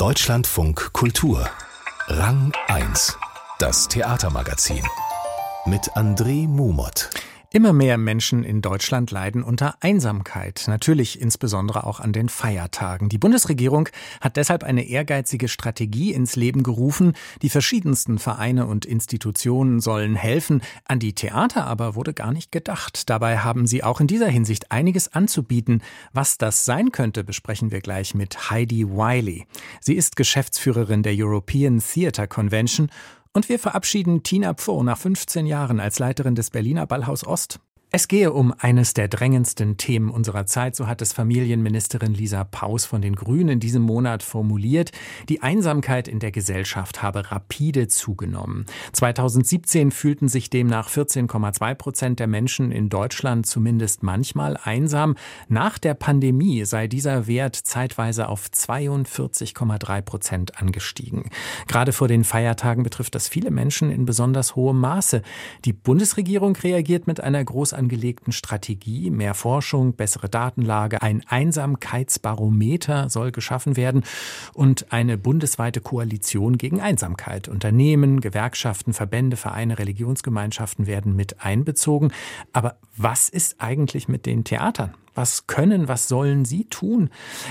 Deutschlandfunk Kultur. Rang 1 Das Theatermagazin. Mit André Mumot Immer mehr Menschen in Deutschland leiden unter Einsamkeit, natürlich insbesondere auch an den Feiertagen. Die Bundesregierung hat deshalb eine ehrgeizige Strategie ins Leben gerufen. Die verschiedensten Vereine und Institutionen sollen helfen. An die Theater aber wurde gar nicht gedacht. Dabei haben sie auch in dieser Hinsicht einiges anzubieten. Was das sein könnte, besprechen wir gleich mit Heidi Wiley. Sie ist Geschäftsführerin der European Theatre Convention und wir verabschieden Tina Pfoh nach 15 Jahren als Leiterin des Berliner Ballhaus Ost. Es gehe um eines der drängendsten Themen unserer Zeit, so hat es Familienministerin Lisa Paus von den Grünen in diesem Monat formuliert. Die Einsamkeit in der Gesellschaft habe rapide zugenommen. 2017 fühlten sich demnach 14,2 Prozent der Menschen in Deutschland zumindest manchmal einsam. Nach der Pandemie sei dieser Wert zeitweise auf 42,3 Prozent angestiegen. Gerade vor den Feiertagen betrifft das viele Menschen in besonders hohem Maße. Die Bundesregierung reagiert mit einer groß angelegten Strategie. Mehr Forschung, bessere Datenlage, ein Einsamkeitsbarometer soll geschaffen werden und eine bundesweite Koalition gegen Einsamkeit. Unternehmen, Gewerkschaften, Verbände, Vereine, Religionsgemeinschaften werden mit einbezogen. Aber was ist eigentlich mit den Theatern? Was können, was sollen Sie tun?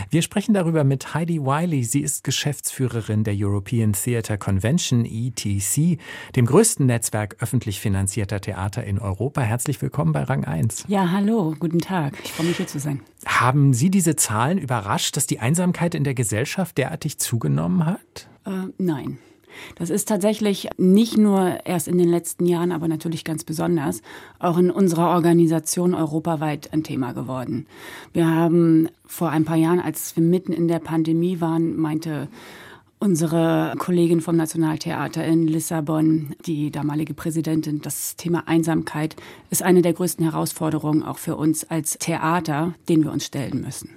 Wir sprechen darüber mit Heidi Wiley. Sie ist Geschäftsführerin der European Theatre Convention, ETC, dem größten Netzwerk öffentlich finanzierter Theater in Europa. Herzlich willkommen bei Rang 1. Ja, hallo, guten Tag. Ich freue mich hier zu sein. Haben Sie diese Zahlen überrascht, dass die Einsamkeit in der Gesellschaft derartig zugenommen hat? Äh, nein. Das ist tatsächlich nicht nur erst in den letzten Jahren, aber natürlich ganz besonders auch in unserer Organisation europaweit ein Thema geworden. Wir haben vor ein paar Jahren, als wir mitten in der Pandemie waren, meinte unsere Kollegin vom Nationaltheater in Lissabon, die damalige Präsidentin, das Thema Einsamkeit ist eine der größten Herausforderungen auch für uns als Theater, denen wir uns stellen müssen.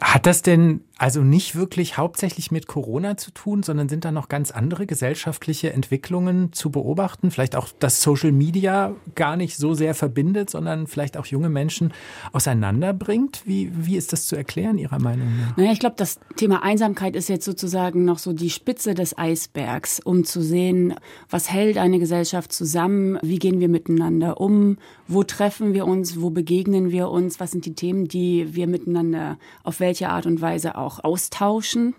Hat das denn also nicht wirklich hauptsächlich mit Corona zu tun, sondern sind da noch ganz andere gesellschaftliche Entwicklungen zu beobachten? Vielleicht auch, dass Social Media gar nicht so sehr verbindet, sondern vielleicht auch junge Menschen auseinanderbringt? Wie, wie ist das zu erklären, Ihrer Meinung nach? Naja, ich glaube, das Thema Einsamkeit ist jetzt sozusagen noch so die Spitze des Eisbergs, um zu sehen, was hält eine Gesellschaft zusammen, wie gehen wir miteinander um, wo treffen wir uns, wo begegnen wir uns, was sind die Themen, die wir miteinander auf welche Art und Weise auch auch austauschen.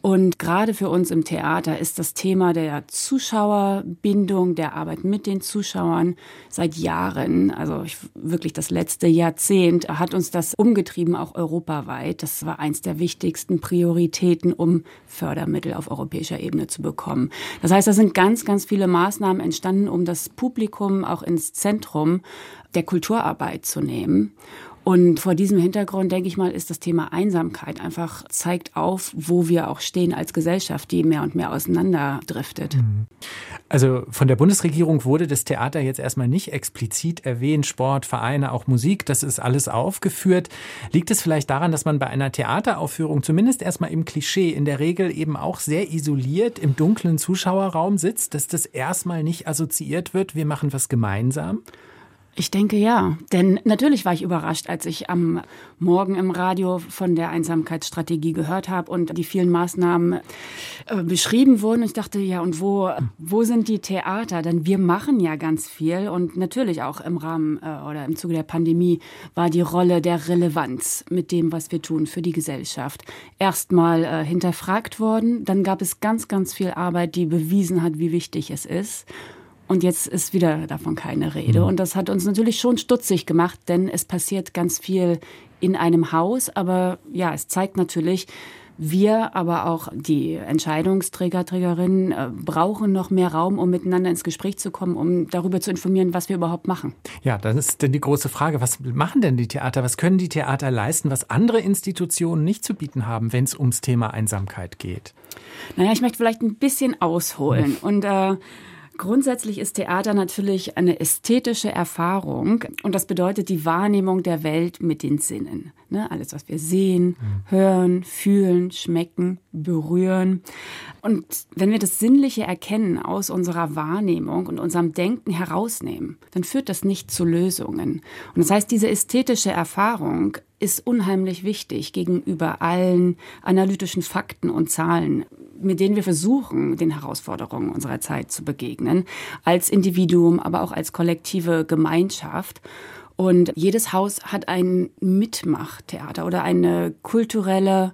Und gerade für uns im Theater ist das Thema der Zuschauerbindung, der Arbeit mit den Zuschauern seit Jahren, also wirklich das letzte Jahrzehnt, hat uns das umgetrieben, auch europaweit. Das war eins der wichtigsten Prioritäten, um Fördermittel auf europäischer Ebene zu bekommen. Das heißt, da sind ganz, ganz viele Maßnahmen entstanden, um das Publikum auch ins Zentrum der Kulturarbeit zu nehmen. Und vor diesem Hintergrund, denke ich mal, ist das Thema Einsamkeit einfach zeigt auf, wo wir auch stehen als Gesellschaft, die mehr und mehr auseinanderdriftet. Mhm. Also von der Bundesregierung wurde das Theater jetzt erstmal nicht explizit erwähnt, Sport, Vereine, auch Musik, das ist alles aufgeführt. Liegt es vielleicht daran, dass man bei einer Theateraufführung zumindest erstmal im Klischee in der Regel eben auch sehr isoliert im dunklen Zuschauerraum sitzt, dass das erstmal nicht assoziiert wird, wir machen was gemeinsam? Ich denke ja, denn natürlich war ich überrascht, als ich am Morgen im Radio von der Einsamkeitsstrategie gehört habe und die vielen Maßnahmen äh, beschrieben wurden. Ich dachte, ja, und wo, wo sind die Theater? Denn wir machen ja ganz viel und natürlich auch im Rahmen äh, oder im Zuge der Pandemie war die Rolle der Relevanz mit dem, was wir tun für die Gesellschaft, erstmal äh, hinterfragt worden. Dann gab es ganz, ganz viel Arbeit, die bewiesen hat, wie wichtig es ist. Und jetzt ist wieder davon keine Rede. Mhm. Und das hat uns natürlich schon stutzig gemacht, denn es passiert ganz viel in einem Haus. Aber ja, es zeigt natürlich, wir, aber auch die Entscheidungsträger, Trägerinnen äh, brauchen noch mehr Raum, um miteinander ins Gespräch zu kommen, um darüber zu informieren, was wir überhaupt machen. Ja, dann ist denn die große Frage, was machen denn die Theater? Was können die Theater leisten, was andere Institutionen nicht zu bieten haben, wenn es ums Thema Einsamkeit geht? Naja, ich möchte vielleicht ein bisschen ausholen. Hm. Und äh, Grundsätzlich ist Theater natürlich eine ästhetische Erfahrung und das bedeutet die Wahrnehmung der Welt mit den Sinnen. Ne? Alles, was wir sehen, mhm. hören, fühlen, schmecken, berühren. Und wenn wir das Sinnliche erkennen aus unserer Wahrnehmung und unserem Denken herausnehmen, dann führt das nicht zu Lösungen. Und das heißt, diese ästhetische Erfahrung ist unheimlich wichtig gegenüber allen analytischen Fakten und Zahlen, mit denen wir versuchen, den Herausforderungen unserer Zeit zu begegnen, als Individuum, aber auch als kollektive Gemeinschaft. Und jedes Haus hat ein Mitmachtheater oder eine kulturelle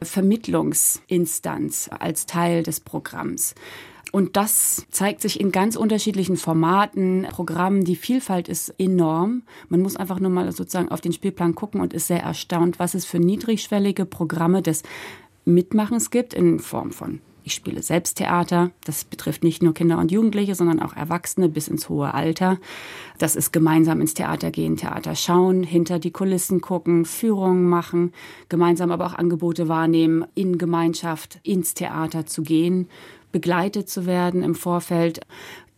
Vermittlungsinstanz als Teil des Programms. Und das zeigt sich in ganz unterschiedlichen Formaten, Programmen. Die Vielfalt ist enorm. Man muss einfach nur mal sozusagen auf den Spielplan gucken und ist sehr erstaunt, was es für niedrigschwellige Programme des Mitmachens gibt in Form von ich spiele selbst Theater. Das betrifft nicht nur Kinder und Jugendliche, sondern auch Erwachsene bis ins hohe Alter. Das ist gemeinsam ins Theater gehen, Theater schauen, hinter die Kulissen gucken, Führungen machen, gemeinsam aber auch Angebote wahrnehmen, in Gemeinschaft ins Theater zu gehen, begleitet zu werden im Vorfeld,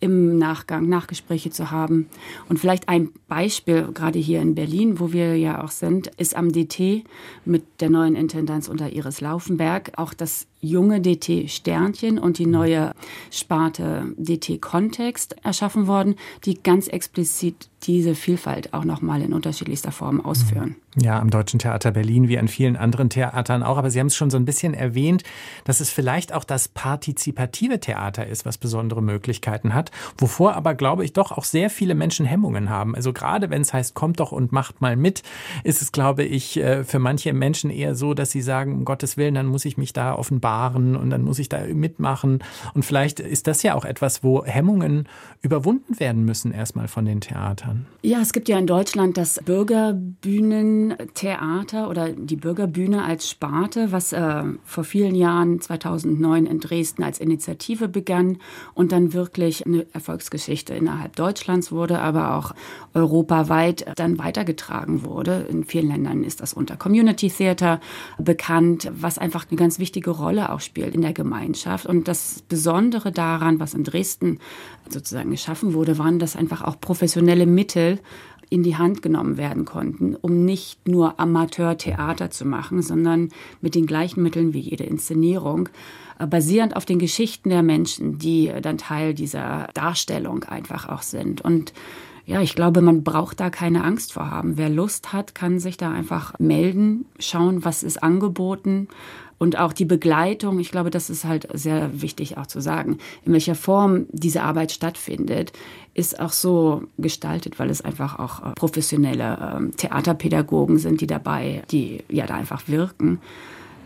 im Nachgang Nachgespräche zu haben. Und vielleicht ein Beispiel, gerade hier in Berlin, wo wir ja auch sind, ist am DT mit der neuen Intendanz unter Iris Laufenberg auch das junge DT Sternchen und die neue Sparte DT Kontext erschaffen worden, die ganz explizit diese Vielfalt auch nochmal in unterschiedlichster Form ausführen. Ja, am Deutschen Theater Berlin wie an vielen anderen Theatern auch. Aber Sie haben es schon so ein bisschen erwähnt, dass es vielleicht auch das partizipative Theater ist, was besondere Möglichkeiten hat, wovor aber, glaube ich, doch auch sehr viele Menschen Hemmungen haben. Also gerade wenn es heißt, kommt doch und macht mal mit, ist es, glaube ich, äh, für manche Menschen eher so, dass sie sagen, um Gottes Willen, dann muss ich mich da offenbar fahren und dann muss ich da mitmachen. Und vielleicht ist das ja auch etwas, wo Hemmungen überwunden werden müssen, erstmal von den Theatern. Ja, es gibt ja in Deutschland das Bürgerbühnentheater oder die Bürgerbühne als Sparte, was äh, vor vielen Jahren, 2009 in Dresden als Initiative begann und dann wirklich eine Erfolgsgeschichte innerhalb Deutschlands wurde, aber auch europaweit dann weitergetragen wurde. In vielen Ländern ist das unter Community Theater bekannt, was einfach eine ganz wichtige Rolle auch spielt in der Gemeinschaft. Und das Besondere daran, was in Dresden sozusagen geschaffen wurde, waren, dass einfach auch professionelle Mittel in die Hand genommen werden konnten, um nicht nur Amateurtheater zu machen, sondern mit den gleichen Mitteln wie jede Inszenierung, äh, basierend auf den Geschichten der Menschen, die dann Teil dieser Darstellung einfach auch sind. Und ja, ich glaube, man braucht da keine Angst vor haben. Wer Lust hat, kann sich da einfach melden, schauen, was ist angeboten und auch die Begleitung, ich glaube, das ist halt sehr wichtig auch zu sagen, in welcher Form diese Arbeit stattfindet, ist auch so gestaltet, weil es einfach auch äh, professionelle ähm, Theaterpädagogen sind, die dabei, die ja da einfach wirken,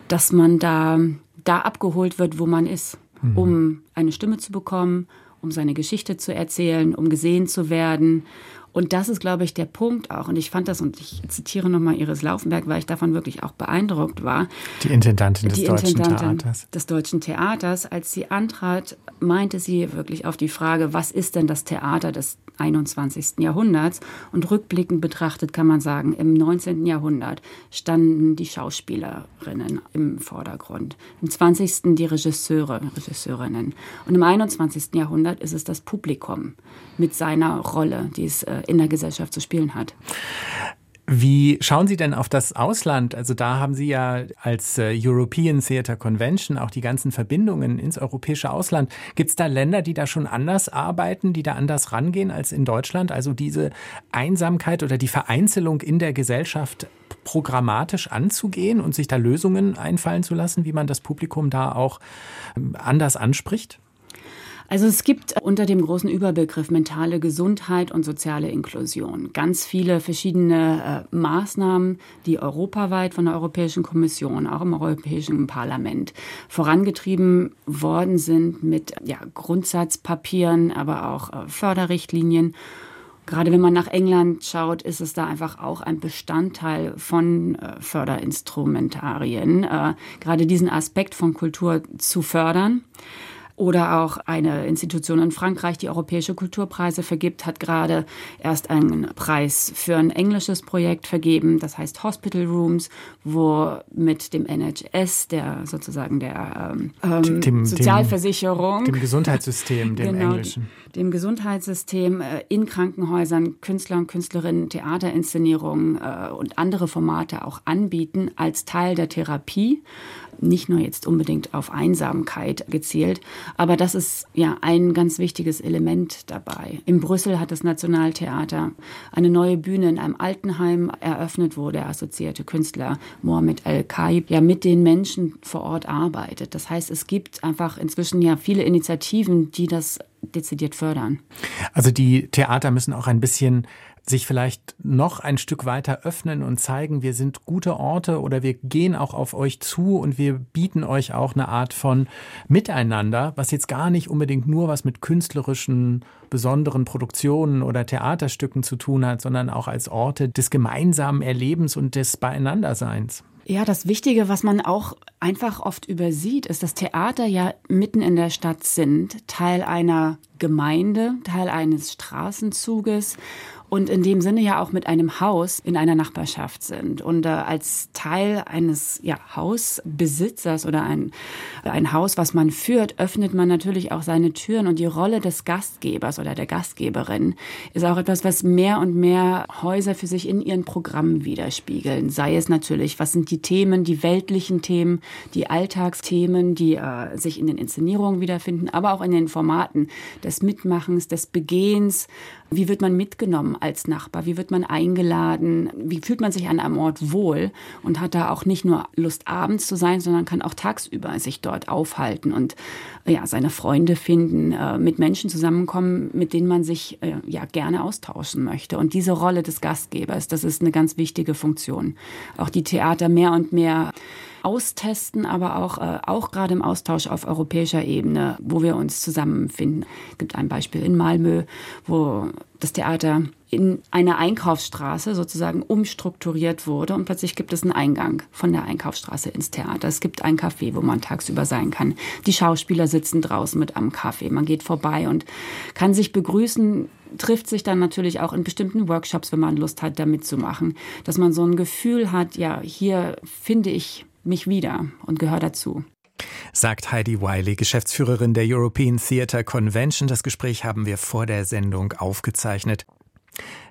dass man da, da abgeholt wird, wo man ist, mhm. um eine Stimme zu bekommen, um seine Geschichte zu erzählen, um gesehen zu werden und das ist, glaube ich, der Punkt auch. Und ich fand das, und ich zitiere nochmal Iris Laufenberg, weil ich davon wirklich auch beeindruckt war. Die Intendantin des die Deutschen Intendantin Theaters. Des Deutschen Theaters. Als sie antrat, meinte sie wirklich auf die Frage, was ist denn das Theater des 21. Jahrhunderts? Und rückblickend betrachtet kann man sagen, im 19. Jahrhundert standen die Schauspielerinnen im Vordergrund. Im 20. die Regisseure, Regisseurinnen. Und im 21. Jahrhundert ist es das Publikum mit seiner Rolle, die es äh, in der Gesellschaft zu spielen hat. Wie schauen Sie denn auf das Ausland? Also da haben Sie ja als äh, European Theatre Convention auch die ganzen Verbindungen ins europäische Ausland. Gibt es da Länder, die da schon anders arbeiten, die da anders rangehen als in Deutschland? Also diese Einsamkeit oder die Vereinzelung in der Gesellschaft programmatisch anzugehen und sich da Lösungen einfallen zu lassen, wie man das Publikum da auch ähm, anders anspricht? Also es gibt unter dem großen Überbegriff mentale Gesundheit und soziale Inklusion ganz viele verschiedene äh, Maßnahmen, die europaweit von der Europäischen Kommission, auch im Europäischen Parlament vorangetrieben worden sind mit ja, Grundsatzpapieren, aber auch äh, Förderrichtlinien. Gerade wenn man nach England schaut, ist es da einfach auch ein Bestandteil von äh, Förderinstrumentarien, äh, gerade diesen Aspekt von Kultur zu fördern. Oder auch eine Institution in Frankreich, die europäische Kulturpreise vergibt, hat gerade erst einen Preis für ein englisches Projekt vergeben, das heißt Hospital Rooms, wo mit dem NHS, der sozusagen der ähm, dem, Sozialversicherung, dem, dem Gesundheitssystem, dem genau, englischen, dem Gesundheitssystem äh, in Krankenhäusern Künstler und Künstlerinnen Theaterinszenierungen äh, und andere Formate auch anbieten als Teil der Therapie nicht nur jetzt unbedingt auf Einsamkeit gezielt, aber das ist ja ein ganz wichtiges Element dabei. In Brüssel hat das Nationaltheater eine neue Bühne in einem Altenheim eröffnet, wo der assoziierte Künstler Mohamed El-Kaib ja mit den Menschen vor Ort arbeitet. Das heißt, es gibt einfach inzwischen ja viele Initiativen, die das dezidiert fördern. Also die Theater müssen auch ein bisschen sich vielleicht noch ein Stück weiter öffnen und zeigen, wir sind gute Orte oder wir gehen auch auf euch zu und wir bieten euch auch eine Art von Miteinander, was jetzt gar nicht unbedingt nur was mit künstlerischen besonderen Produktionen oder Theaterstücken zu tun hat, sondern auch als Orte des gemeinsamen Erlebens und des Beieinanderseins. Ja, das Wichtige, was man auch einfach oft übersieht, ist, dass Theater ja mitten in der Stadt sind, Teil einer Gemeinde, Teil eines Straßenzuges und in dem Sinne ja auch mit einem Haus in einer Nachbarschaft sind. Und äh, als Teil eines ja, Hausbesitzers oder ein, ein Haus, was man führt, öffnet man natürlich auch seine Türen. Und die Rolle des Gastgebers oder der Gastgeberin ist auch etwas, was mehr und mehr Häuser für sich in ihren Programmen widerspiegeln. Sei es natürlich, was sind die Themen, die weltlichen Themen, die Alltagsthemen, die äh, sich in den Inszenierungen wiederfinden, aber auch in den Formaten des Mitmachens, des Begehens. Wie wird man mitgenommen als Nachbar? Wie wird man eingeladen? Wie fühlt man sich an einem Ort wohl und hat da auch nicht nur Lust, abends zu sein, sondern kann auch tagsüber sich dort aufhalten und ja, seine Freunde finden, äh, mit Menschen zusammenkommen, mit denen man sich äh, ja gerne austauschen möchte. Und diese Rolle des Gastgebers, das ist eine ganz wichtige Funktion. Auch die Theater mehr und mehr austesten, aber auch, äh, auch gerade im Austausch auf europäischer Ebene, wo wir uns zusammenfinden. Es gibt ein Beispiel in Malmö, wo das Theater in einer Einkaufsstraße sozusagen umstrukturiert wurde und plötzlich gibt es einen Eingang von der Einkaufsstraße ins Theater. Es gibt ein Café, wo man tagsüber sein kann. Die Schauspieler sitzen draußen mit am Kaffee. Man geht vorbei und kann sich begrüßen, trifft sich dann natürlich auch in bestimmten Workshops, wenn man Lust hat, da mitzumachen, dass man so ein Gefühl hat, ja, hier finde ich mich wieder und gehöre dazu. Sagt Heidi Wiley, Geschäftsführerin der European Theatre Convention. Das Gespräch haben wir vor der Sendung aufgezeichnet.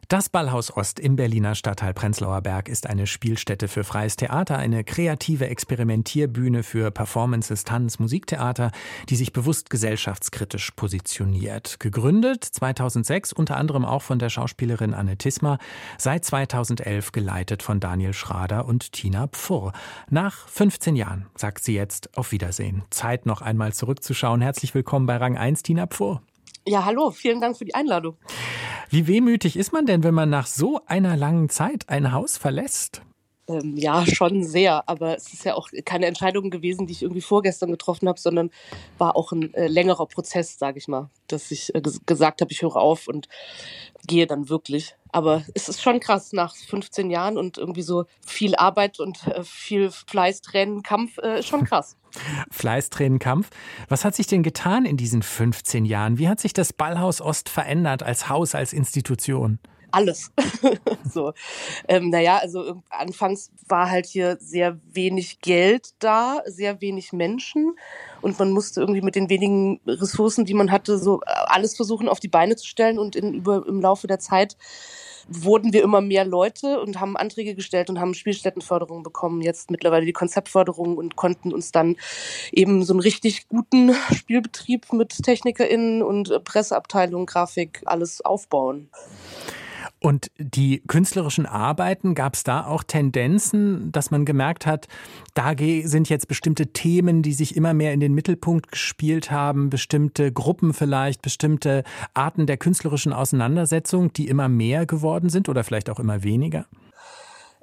Das Ballhaus Ost im Berliner Stadtteil Prenzlauer Berg ist eine Spielstätte für freies Theater, eine kreative Experimentierbühne für Performances, Tanz, Musiktheater, die sich bewusst gesellschaftskritisch positioniert. Gegründet 2006 unter anderem auch von der Schauspielerin Anne Tisma, seit 2011 geleitet von Daniel Schrader und Tina Pfurr. Nach 15 Jahren sagt sie jetzt auf Wiedersehen. Zeit noch einmal zurückzuschauen. Herzlich willkommen bei Rang 1, Tina Pfurr. Ja, hallo, vielen Dank für die Einladung. Wie wehmütig ist man denn, wenn man nach so einer langen Zeit ein Haus verlässt? Ähm, ja, schon sehr. Aber es ist ja auch keine Entscheidung gewesen, die ich irgendwie vorgestern getroffen habe, sondern war auch ein äh, längerer Prozess, sage ich mal, dass ich äh, gesagt habe, ich höre auf und gehe dann wirklich. Aber es ist schon krass nach 15 Jahren und irgendwie so viel Arbeit und äh, viel Fleiß, Tränen, Kampf, äh, schon krass. Fleiß, Tränen, Kampf. Was hat sich denn getan in diesen 15 Jahren? Wie hat sich das Ballhaus Ost verändert als Haus, als Institution? Alles. so, ähm, naja, also anfangs war halt hier sehr wenig Geld da, sehr wenig Menschen und man musste irgendwie mit den wenigen Ressourcen, die man hatte, so äh, alles versuchen auf die Beine zu stellen und in, über, im Laufe der Zeit wurden wir immer mehr Leute und haben Anträge gestellt und haben Spielstättenförderung bekommen, jetzt mittlerweile die Konzeptförderung und konnten uns dann eben so einen richtig guten Spielbetrieb mit TechnikerInnen und Presseabteilung, Grafik, alles aufbauen. Und die künstlerischen Arbeiten, gab es da auch Tendenzen, dass man gemerkt hat, da sind jetzt bestimmte Themen, die sich immer mehr in den Mittelpunkt gespielt haben, bestimmte Gruppen vielleicht, bestimmte Arten der künstlerischen Auseinandersetzung, die immer mehr geworden sind oder vielleicht auch immer weniger?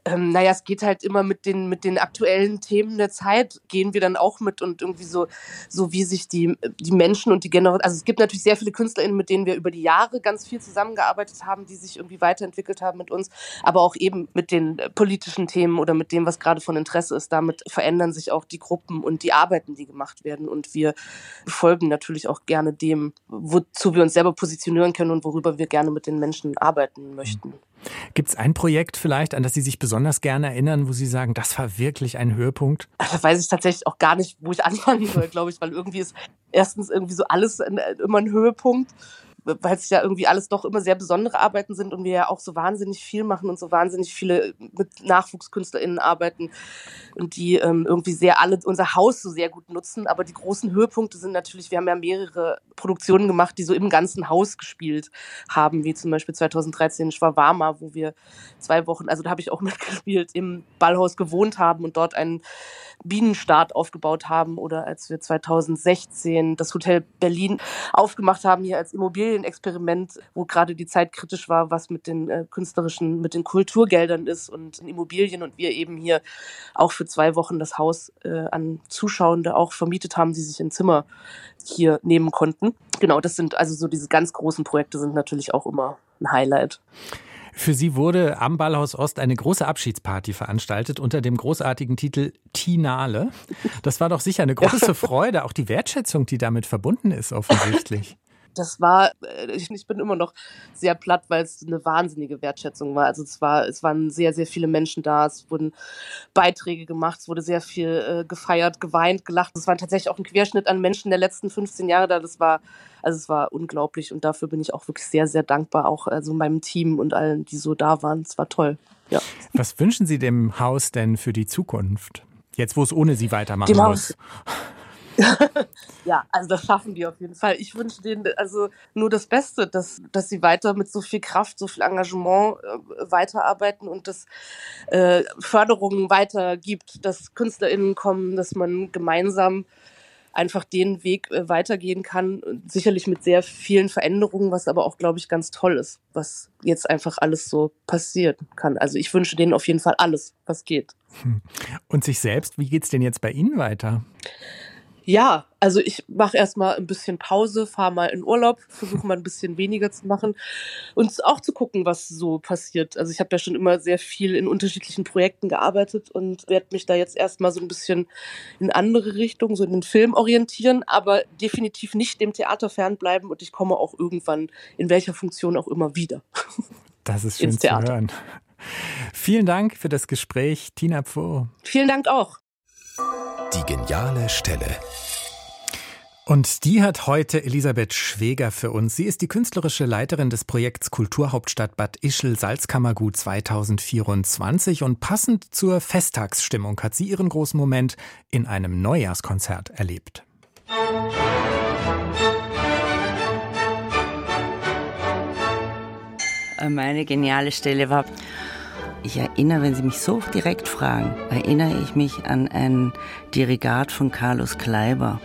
Ähm, naja, es geht halt immer mit den, mit den aktuellen Themen der Zeit, gehen wir dann auch mit und irgendwie so, so wie sich die, die Menschen und die Generation, also es gibt natürlich sehr viele KünstlerInnen, mit denen wir über die Jahre ganz viel zusammengearbeitet haben, die sich irgendwie weiterentwickelt haben mit uns, aber auch eben mit den politischen Themen oder mit dem, was gerade von Interesse ist. Damit verändern sich auch die Gruppen und die Arbeiten, die gemacht werden und wir folgen natürlich auch gerne dem, wozu wir uns selber positionieren können und worüber wir gerne mit den Menschen arbeiten möchten. Gibt es ein Projekt vielleicht, an das Sie sich besonders gerne erinnern, wo Sie sagen, das war wirklich ein Höhepunkt? Da weiß ich tatsächlich auch gar nicht, wo ich anfangen soll, glaube ich, weil irgendwie ist erstens irgendwie so alles immer ein Höhepunkt weil es ja irgendwie alles doch immer sehr besondere Arbeiten sind und wir ja auch so wahnsinnig viel machen und so wahnsinnig viele mit NachwuchskünstlerInnen arbeiten und die ähm, irgendwie sehr alle unser Haus so sehr gut nutzen. Aber die großen Höhepunkte sind natürlich, wir haben ja mehrere Produktionen gemacht, die so im ganzen Haus gespielt haben, wie zum Beispiel 2013 Schwawama, wo wir zwei Wochen, also da habe ich auch mitgespielt, im Ballhaus gewohnt haben und dort einen Bienenstaat aufgebaut haben oder als wir 2016 das Hotel Berlin aufgemacht haben hier als Immobilienexperiment, wo gerade die Zeit kritisch war, was mit den äh, künstlerischen, mit den Kulturgeldern ist und Immobilien und wir eben hier auch für zwei Wochen das Haus äh, an Zuschauende auch vermietet haben, die sich ein Zimmer hier nehmen konnten. Genau, das sind also so diese ganz großen Projekte sind natürlich auch immer ein Highlight. Für Sie wurde am Ballhaus Ost eine große Abschiedsparty veranstaltet unter dem großartigen Titel Tinale. Das war doch sicher eine große Freude, auch die Wertschätzung, die damit verbunden ist, offensichtlich das war, äh, ich bin immer noch sehr platt, weil es eine wahnsinnige Wertschätzung war. Also es war, es waren sehr, sehr viele Menschen da, es wurden Beiträge gemacht, es wurde sehr viel äh, gefeiert, geweint, gelacht. Es war tatsächlich auch ein Querschnitt an Menschen der letzten 15 Jahre da. Das war, also es war unglaublich und dafür bin ich auch wirklich sehr, sehr dankbar, auch also meinem Team und allen, die so da waren. Es war toll. Ja. Was wünschen Sie dem Haus denn für die Zukunft? Jetzt, wo es ohne Sie weitermachen dem muss. Haus. ja, also das schaffen die auf jeden Fall. Ich wünsche denen also nur das Beste, dass, dass sie weiter mit so viel Kraft, so viel Engagement äh, weiterarbeiten und dass äh, Förderungen weitergibt, dass KünstlerInnen kommen, dass man gemeinsam einfach den Weg äh, weitergehen kann. Sicherlich mit sehr vielen Veränderungen, was aber auch, glaube ich, ganz toll ist, was jetzt einfach alles so passieren kann. Also ich wünsche denen auf jeden Fall alles, was geht. Hm. Und sich selbst, wie geht's denn jetzt bei Ihnen weiter? Ja, also ich mache erstmal ein bisschen Pause, fahre mal in Urlaub, versuche mal ein bisschen weniger zu machen und auch zu gucken, was so passiert. Also ich habe ja schon immer sehr viel in unterschiedlichen Projekten gearbeitet und werde mich da jetzt erstmal so ein bisschen in andere Richtungen, so in den Film orientieren, aber definitiv nicht dem Theater fernbleiben und ich komme auch irgendwann in welcher Funktion auch immer wieder. Das ist schön zu hören. Vielen Dank für das Gespräch, Tina Pfoh. Vielen Dank auch. Die geniale Stelle. Und die hat heute Elisabeth Schweger für uns. Sie ist die künstlerische Leiterin des Projekts Kulturhauptstadt Bad Ischl Salzkammergut 2024 und passend zur Festtagsstimmung hat sie ihren großen Moment in einem Neujahrskonzert erlebt. Meine geniale Stelle war ich erinnere, wenn Sie mich so direkt fragen, erinnere ich mich an ein Dirigat von Carlos Kleiber,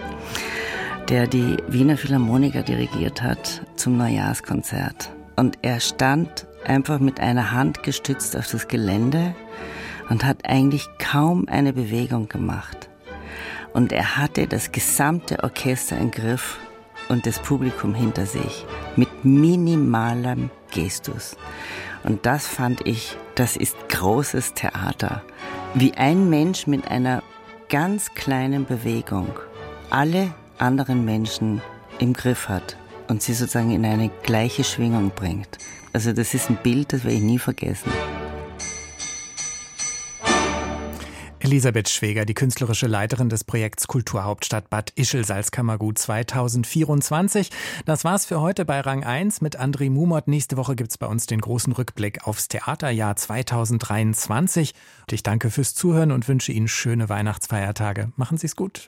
der die Wiener Philharmoniker dirigiert hat zum Neujahrskonzert. Und er stand einfach mit einer Hand gestützt auf das Gelände und hat eigentlich kaum eine Bewegung gemacht. Und er hatte das gesamte Orchester im Griff und das Publikum hinter sich mit minimalem Gestus. Und das fand ich, das ist großes Theater. Wie ein Mensch mit einer ganz kleinen Bewegung alle anderen Menschen im Griff hat und sie sozusagen in eine gleiche Schwingung bringt. Also das ist ein Bild, das werde ich nie vergessen. Elisabeth Schweger, die künstlerische Leiterin des Projekts Kulturhauptstadt Bad Ischl Salzkammergut 2024. Das war's für heute bei Rang 1 mit André Mumot. Nächste Woche gibt's bei uns den großen Rückblick aufs Theaterjahr 2023. Und ich danke fürs Zuhören und wünsche Ihnen schöne Weihnachtsfeiertage. Machen Sie's gut.